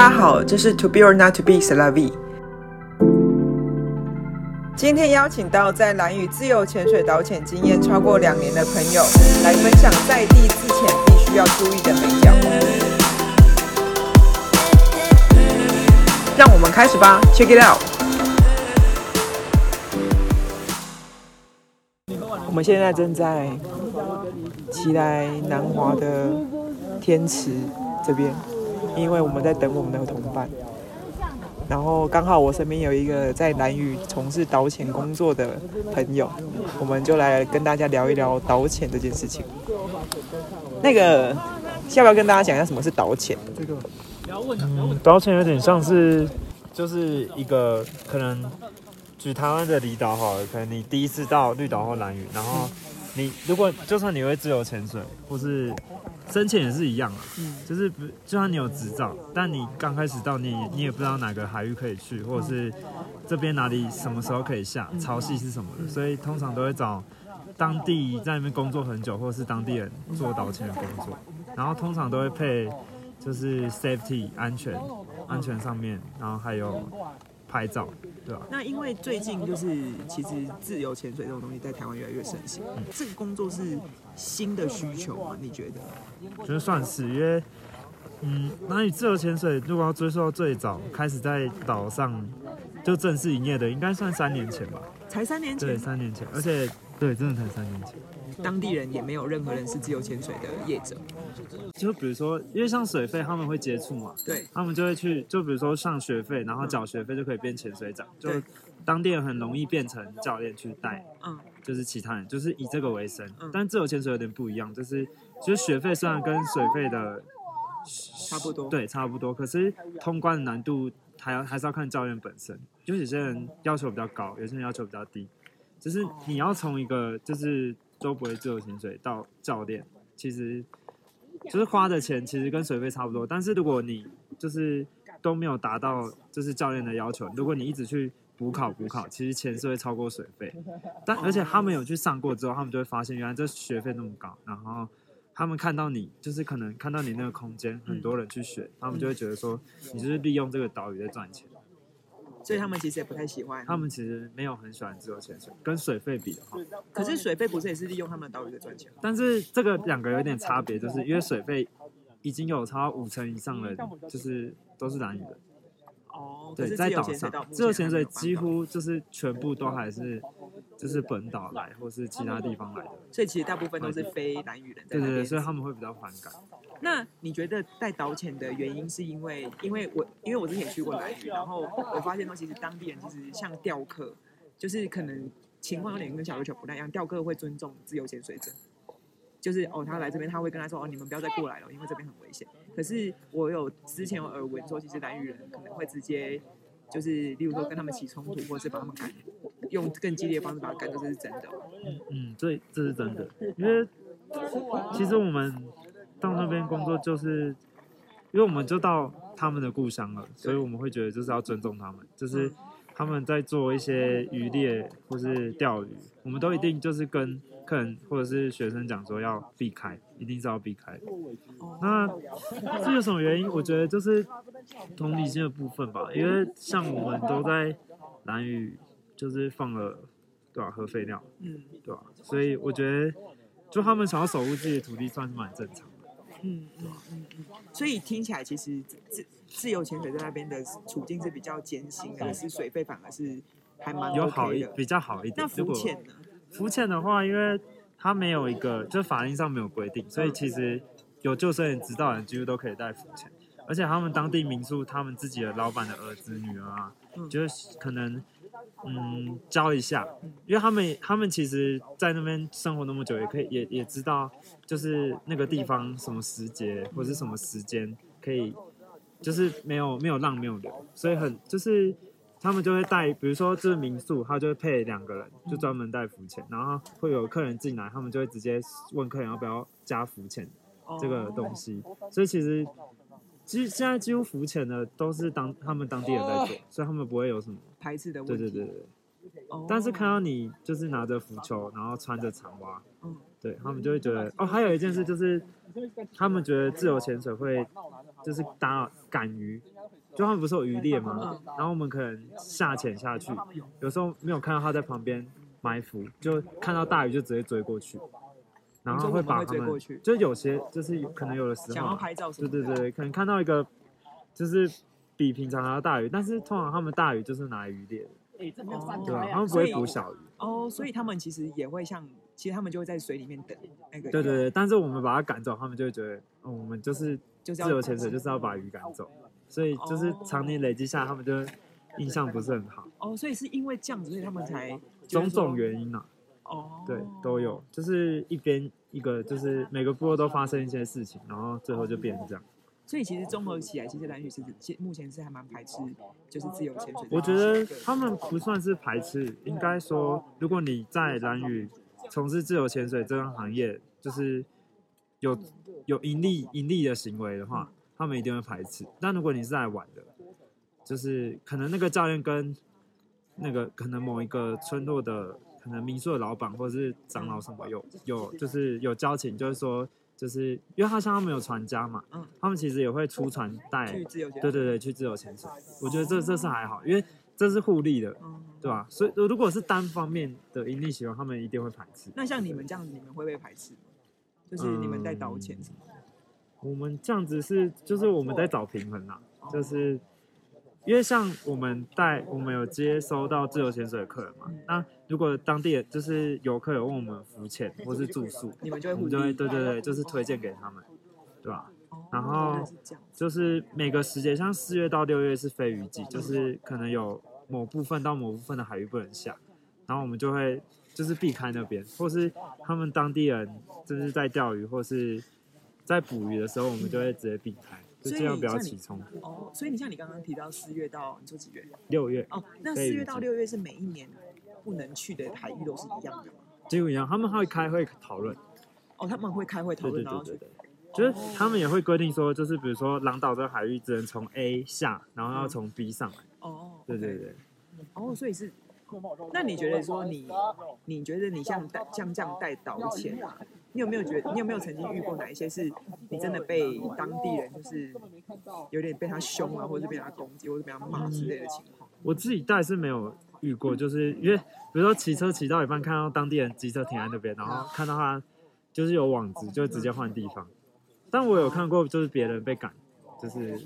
大家好，这是 To Be or Not to Be Slavi。今天邀请到在蓝屿自由潜水导潜经验超过两年的朋友，来分享在地自潜必须要注意的美角。让我们开始吧，Check it out。我们现在正在奇莱南华的天池这边。因为我们在等我们的同伴，然后刚好我身边有一个在南屿从事导潜工作的朋友，我们就来跟大家聊一聊导潜这件事情。那个，要不要跟大家讲一下什么是导潜？这个，嗯，导潜有点像是，就是一个可能举台湾的离岛好了，可能你第一次到绿岛或南屿，然后你如果就算你会自由潜水，或是深潜也是一样啊，嗯，就是就算你有执照，但你刚开始到你你也不知道哪个海域可以去，或者是这边哪里什么时候可以下，潮汐是什么的，所以通常都会找当地在那边工作很久，或者是当地人做导潜的工作，然后通常都会配就是 safety 安全安全上面，然后还有拍照。对啊，那因为最近就是其实自由潜水这种东西在台湾越来越盛行，嗯，这个工作是新的需求吗？你觉得？我觉得算是，因为嗯，那你自由潜水如果要追溯到最早开始在岛上就正式营业的，应该算三年前吧？才三年前？对，三年前，而且对，真的才三年前。当地人也没有任何人是自由潜水的业者。就比如说，因为像水费他们会接触嘛，对，他们就会去，就比如说上学费，然后缴学费就可以变潜水长，就当地人很容易变成教练去带，嗯，就是其他人，就是以这个为生。但自由潜水有点不一样，就是其实学费虽然跟水费的差不多，对，差不多，可是通关的难度还要还是要看教练本身，就有些人要求比较高，有些人要求比较低，就是你要从一个就是。都不会自由潜水到教练，其实就是花的钱其实跟水费差不多。但是如果你就是都没有达到就是教练的要求，如果你一直去补考补考，其实钱是会超过水费。但而且他们有去上过之后，他们就会发现原来这学费那么高。然后他们看到你就是可能看到你那个空间很多人去学，他们就会觉得说你就是利用这个岛屿在赚钱。所以他们其实也不太喜欢。他们其实没有很喜欢自由潜水，跟水费比的话。可是水费不是也是利用他们的岛屿在赚钱？但是这个两个有点差别，就是因为水费已经有超五成以上的，就是都是蓝屿的。哦，对，在岛上，自由潜水几乎就是全部都还是就是本岛来，或是其他地方来的。所以其实大部分都是非蓝屿人。对对对，所以他们会比较反感。那你觉得带导潜的原因是因为，因为我因为我之前去过兰屿，然后我发现说其实当地人其实像钓客，就是可能情况有点跟小琉球不太一样，钓客会尊重自由潜水者，就是哦他来这边他会跟他说哦你们不要再过来了，因为这边很危险。可是我有之前有耳闻说，其实兰屿人可能会直接就是例如说跟他们起冲突，或者是把他们赶，用更激烈的方式把他赶走，这是真的。嗯嗯，这这是真的，因为其实我们。到那边工作就是，因为我们就到他们的故乡了，所以我们会觉得就是要尊重他们，就是他们在做一些渔猎或是钓鱼，我们都一定就是跟客人或者是学生讲说要避开，一定是要避开。那这有什么原因？我觉得就是同理心的部分吧，因为像我们都在蓝屿，就是放了对吧、啊？核废料，嗯，对吧、啊？所以我觉得就他们想要守护自己的土地，算是蛮正常。嗯嗯嗯嗯，所以听起来其实自自由潜水在那边的处境是比较艰辛的，可是水费反而是还蛮、OK、有好一比较好一点。那浮潜呢？浮潜的话，因为它没有一个，就法令上没有规定，所以其实有救生员指导的人几乎都可以带浮潜，而且他们当地民宿，他们自己的老板的儿子女儿啊，就是可能。嗯，教一下，因为他们他们其实，在那边生活那么久，也可以也也知道，就是那个地方什么时节或者是什么时间可以，就是没有没有浪没有流，所以很就是他们就会带，比如说这个民宿，他就会配两个人，就专门带浮潜，然后会有客人进来，他们就会直接问客人要不要加浮潜这个东西，所以其实。其实现在几乎浮潜的都是当他们当地人在做，所以他们不会有什么排斥的问题。对对对对。但是看到你就是拿着浮球，然后穿着长袜，对他们就会觉得哦，还有一件事就是，他们觉得自由潜水会就是打赶鱼，就他们不是有鱼猎吗？然后我们可能下潜下去，有时候没有看到他在旁边埋伏，就看到大鱼就直接追过去，然后会把他们，就有些就是可能有的时候想要拍照，对对对，可能看到一个就是比平常还要大鱼，但是通常他们大鱼就是拿来鱼猎的。哦、对啊，他们不会捕小鱼哦，所以他们其实也会像，其实他们就会在水里面等那个。对对对，但是我们把它赶走，他们就会觉得，嗯，我们就是自由潜水，就是要把鱼赶走，所以就是常年累积下，他们就印象不是很好。哦，所以是因为这样子，所以他们才种种原因啊。哦，对，都有，就是一边一个，就是每个部落都发生一些事情，然后最后就变成这样。所以其实综合起来，其实蓝屿是现目前是还蛮排斥，就是自由潜水。我觉得他们不算是排斥，应该说，如果你在蓝屿从事自由潜水这个行业，就是有有盈利盈利的行为的话，他们一定会排斥。但如果你是来玩的，就是可能那个教练跟那个可能某一个村落的可能民宿的老板或者是长老什么有有就是有交情，就是说。就是因为他像他们有船家嘛，嗯，他们其实也会出船带，对对对，去自由潜水。我觉得这这是还好，因为这是互利的，对吧？所以如果是单方面的盈利行为，他们一定会排斥。那像你们这样子，你们会不会排斥？就是你们在导潜什么的？我们这样子是，就是我们在找平衡啊，就是。因为像我们带，我们有接收到自由潜水的客人嘛，那如果当地就是游客有问我们浮潜或是住宿，你们就会，我们就会对对对，就是推荐给他们，对吧？然后就是每个时节，像四月到六月是飞鱼季，就是可能有某部分到某部分的海域不能下，然后我们就会就是避开那边，或是他们当地人就是在钓鱼或是在捕鱼的时候，我们就会直接避开。就这样不要起冲突哦。所以你像你刚刚提到四月到你说几月？六月哦。那四月到六月是每一年不能去的海域都是一样的吗？几乎一样，他们还会开会讨论。哦，他们会开会讨论，对对对对，就是他们也会规定说，就是比如说狼岛这个海域只能从 A 下，然后要从 B 上来。哦。对对对。哦，所以是。那你觉得说你，你觉得你像带像这样带导潜啊？你有没有觉得，你有没有曾经遇过哪一些是你真的被当地人就是有点被他凶啊，或者是被他攻击，或者被他骂之类的情况？我自己带是没有遇过，就是因为比如说骑车骑到一半，看到当地人机车停在那边，然后看到他就是有网子，就直接换地方。但我有看过，就是别人被赶，就是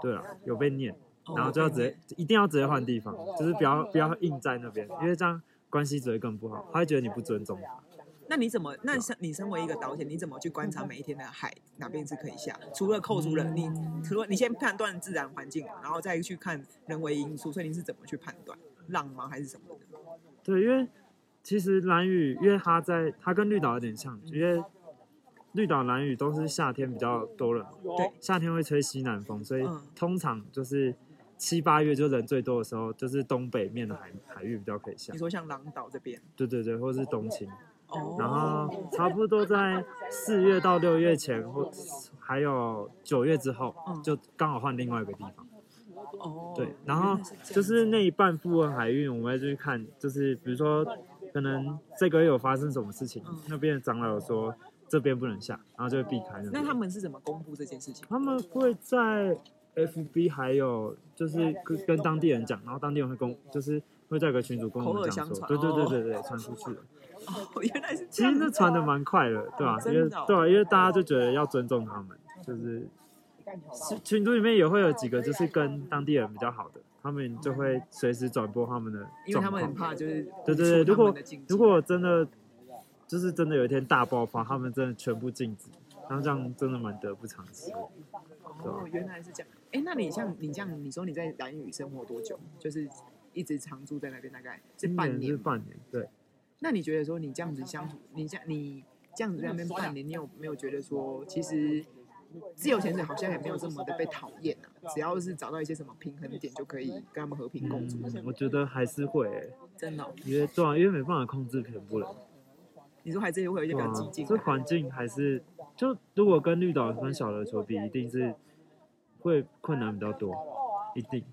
对啊，有被念，然后就要直接一定要直接换地方，就是不要不要硬在那边，因为这样关系只会更不好，他会觉得你不尊重他。那你怎么？那身你身为一个导演，你怎么去观察每一天的海哪边是可以下？除了扣除了你，除了你先判断自然环境，然后再去看人为因素，所以你是怎么去判断浪吗？还是什么的？对，因为其实蓝雨，因为它在它跟绿岛有点像，因为绿岛蓝雨都是夏天比较多人，对，夏天会吹西南风，所以通常就是七八月就人最多的时候，就是东北面的海海域比较可以下。你说像狼岛这边？对对对，或者是东清。然后差不多在四月到六月前，或还有九月之后，就刚好换另外一个地方。哦，对，然后就是那一半部分海域，我们会去看，就是比如说可能这个月有发生什么事情，那边的长老有说这边不能下，然后就会避开。那他们是怎么公布这件事情？他们会在 FB 还有就是跟跟当地人讲，然后当地人会跟，就是会在一个群组跟我们讲说，对对对对对，传出去了。哦，原来是这样。其实这传的蛮快的，对吧？因为对啊，因为大家就觉得要尊重他们，就是群组里面也会有几个就是跟当地人比较好的，他们就会随时转播他们的。因为他们很怕就是对对对，如果如果真的就是真的有一天大爆发，他们真的全部禁止，然后这样真的蛮得不偿失。哦，原来是这样。哎，那你像你这样，你说你在蓝屿生活多久？就是一直常住在那边，大概是半年？是半年，对。那你觉得说你这样子相处，你这样你这样子在那边半年，你有没有觉得说，其实自由潜水好像也没有这么的被讨厌啊？只要是找到一些什么平衡点，就可以跟他们和平共处。嗯，我觉得还是会、欸，真的、哦，因为对啊，因为没办法控制全部人。你说还是会有一些比较激进、啊，这环境还是就如果跟绿岛跟小琉球比，一定是会困难比较多，一定。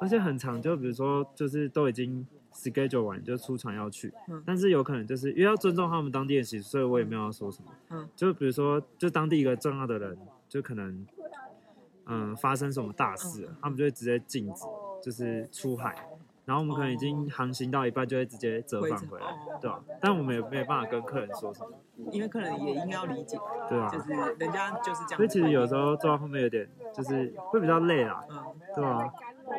而且很长，就比如说就是都已经。schedule 完就出船要去，嗯但是有可能就是因为要尊重他们当地的习俗，所以我也没有要说什么。嗯，就比如说，就当地一个重要的人，就可能嗯、呃发生什么大事了，他们就会直接禁止，就是出海。然后我们可能已经航行到一半，就会直接折返回来，哦对吧、但我们也没有办法跟客人说什么，因为客人也应该要理解，对啊、就是人家就是这样。所以其实有时候坐到后面有点就是会比较累啦，嗯，对吧、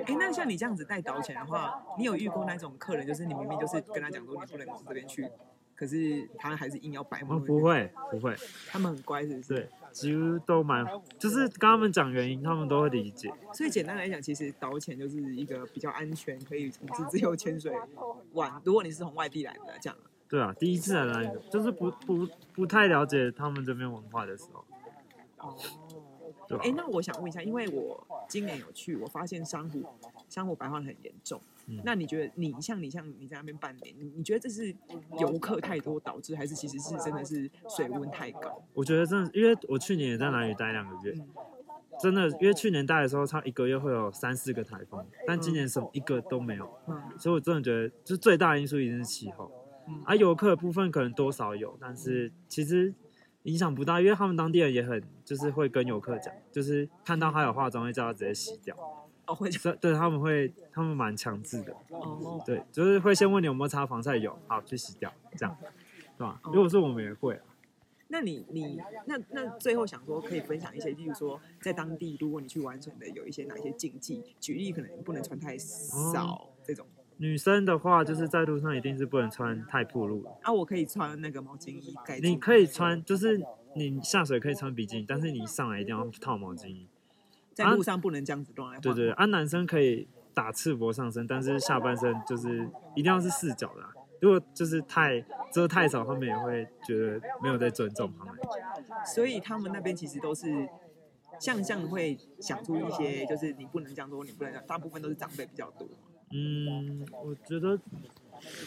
哎，那像你这样子带导潜的话，你有遇过那种客人，就是你明明就是跟他讲说你不能往这边去，可是他还是硬要摆我们我们不会不会，他们很乖，是不是？对，几乎都蛮，就是跟他们讲原因，他们都会理解。所以简单来讲，其实导潜就是一个比较安全，可以从事自由潜水玩。如果你是从外地来的，这样。对啊，第一次来那个，就是不不不太了解他们这边文化的时候，哦。对吧、哎，那我想问一下，因为我今年有去，我发现珊瑚珊瑚白化很严重。嗯那你觉得你像你像你在那边半年，你你觉得这是游客太多导致，还是其实是真的是水温太高？我觉得真的，因为我去年也在兰屿待两个月，嗯真的，因为去年待的时候，差一个月会有三四个台风，但今年什么一个都没有，嗯所以我真的觉得，就最大的因素一定是气候。而啊，游客的部分可能多少有，但是其实影响不大，因为他们当地人也很就是会跟游客讲，就是看到他有化妆会叫他直接洗掉，哦，会这对他们会他们蛮强制的，哦，对，就是会先问你有没有擦防晒油，好去洗掉，这样，对吧？哦如果是我们也会啊，那你你那那最后想说可以分享一些，例如说在当地如果你去玩水的有一些哪一些禁忌，举例可能不能穿太少这种。女生的话就是在路上一定是不能穿太暴露的，啊，我可以穿那个毛巾衣盖住。你可以穿，就是你下水可以穿比基尼，但是你上来一定要套毛巾衣。在路上不能这样子乱来。对对，啊，男生可以打赤膊上身，但是下半身就是一定要是四角的啊、如果就是太遮太少，他们也会觉得没有在尊重他们。所以他们那边其实都是像像会想出一些，就是你不能这样做，你不能这样，大部分都是长辈比较多。嗯，我觉得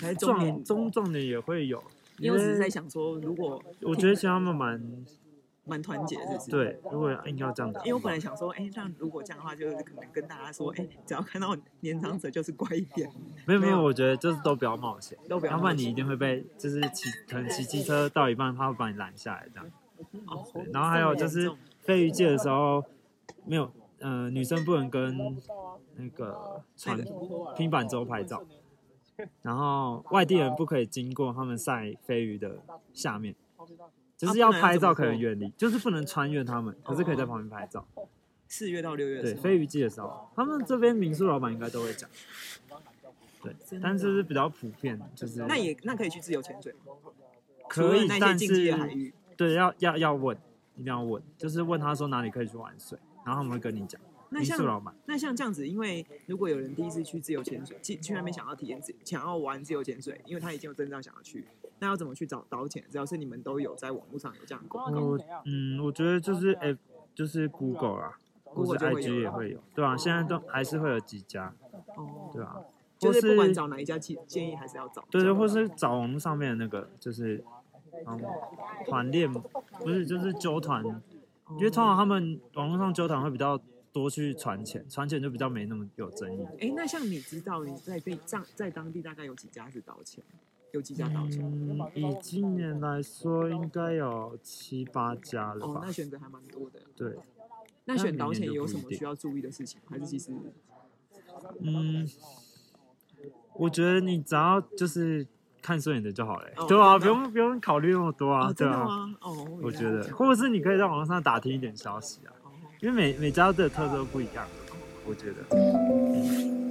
还是中壮，中壮年也会有，因为我只是在想说，如果我觉得其实他们蛮蛮团结，是不是？。对，如果硬要这样子，因为我本来想说，哎、那如果这样的话，就是可能跟大家说，哎、只要看到年长者就是乖一点，没有没有，我觉得就是都不要冒险，都不要。要不然你一定会被就是骑可能骑机车到一半，他会把你拦下来这样。哦对，然后还有就是飞鱼季的时候，没有，呃，女生不能跟那个船拼板舟拍照，然后外地人不可以经过他们晒飞鱼的下面，就是要拍照可能远离，就是不能穿越他们，可是可以在旁边拍照。四月到六月对，时候，飞鱼季的时候，他们这边民宿老板应该都会讲。对，但是是比较普遍，就是那也那可以去自由潜水，可以但是。对，要要要问，一定要问，就是问他说哪里可以去玩水，然后他们会跟你讲。那像民宿老板，那像这样子，因为如果有人第一次去自由潜水，去去那边想要体验自想要玩自由潜水，因为他已经有证照想要去，那要怎么去找导潜？只要是你们都有在网络上有这样的广告，我嗯，我觉得就是哎，就是 Google 啊，或 Google IG 也会有，对啊，现在都还是会有几家，哦，对啊，就是不管找哪一家，建建议还是要找。对对，或是找网络上面的那个，就是嗯，团练不是就是纠团，因为通常他们网络上纠团会比较多去传钱，传钱就比较没那么有争议。哎，那像你知道你在被在在当地大概有几家是导潜？有几家导潜？嗯，以今年来说，应该有七八家了哦，吧那？选择还蛮多的。对，那选导那明年就潜有什么需要注意的事情？还是其实嗯，我觉得你只要就是看顺眼的就好了、哦对啊，不用不用考虑那么多啊，哦，对啊？哦，我觉得，或者是你可以在网络上打听一点消息啊，哦因为每每家的特色不一样，我觉得。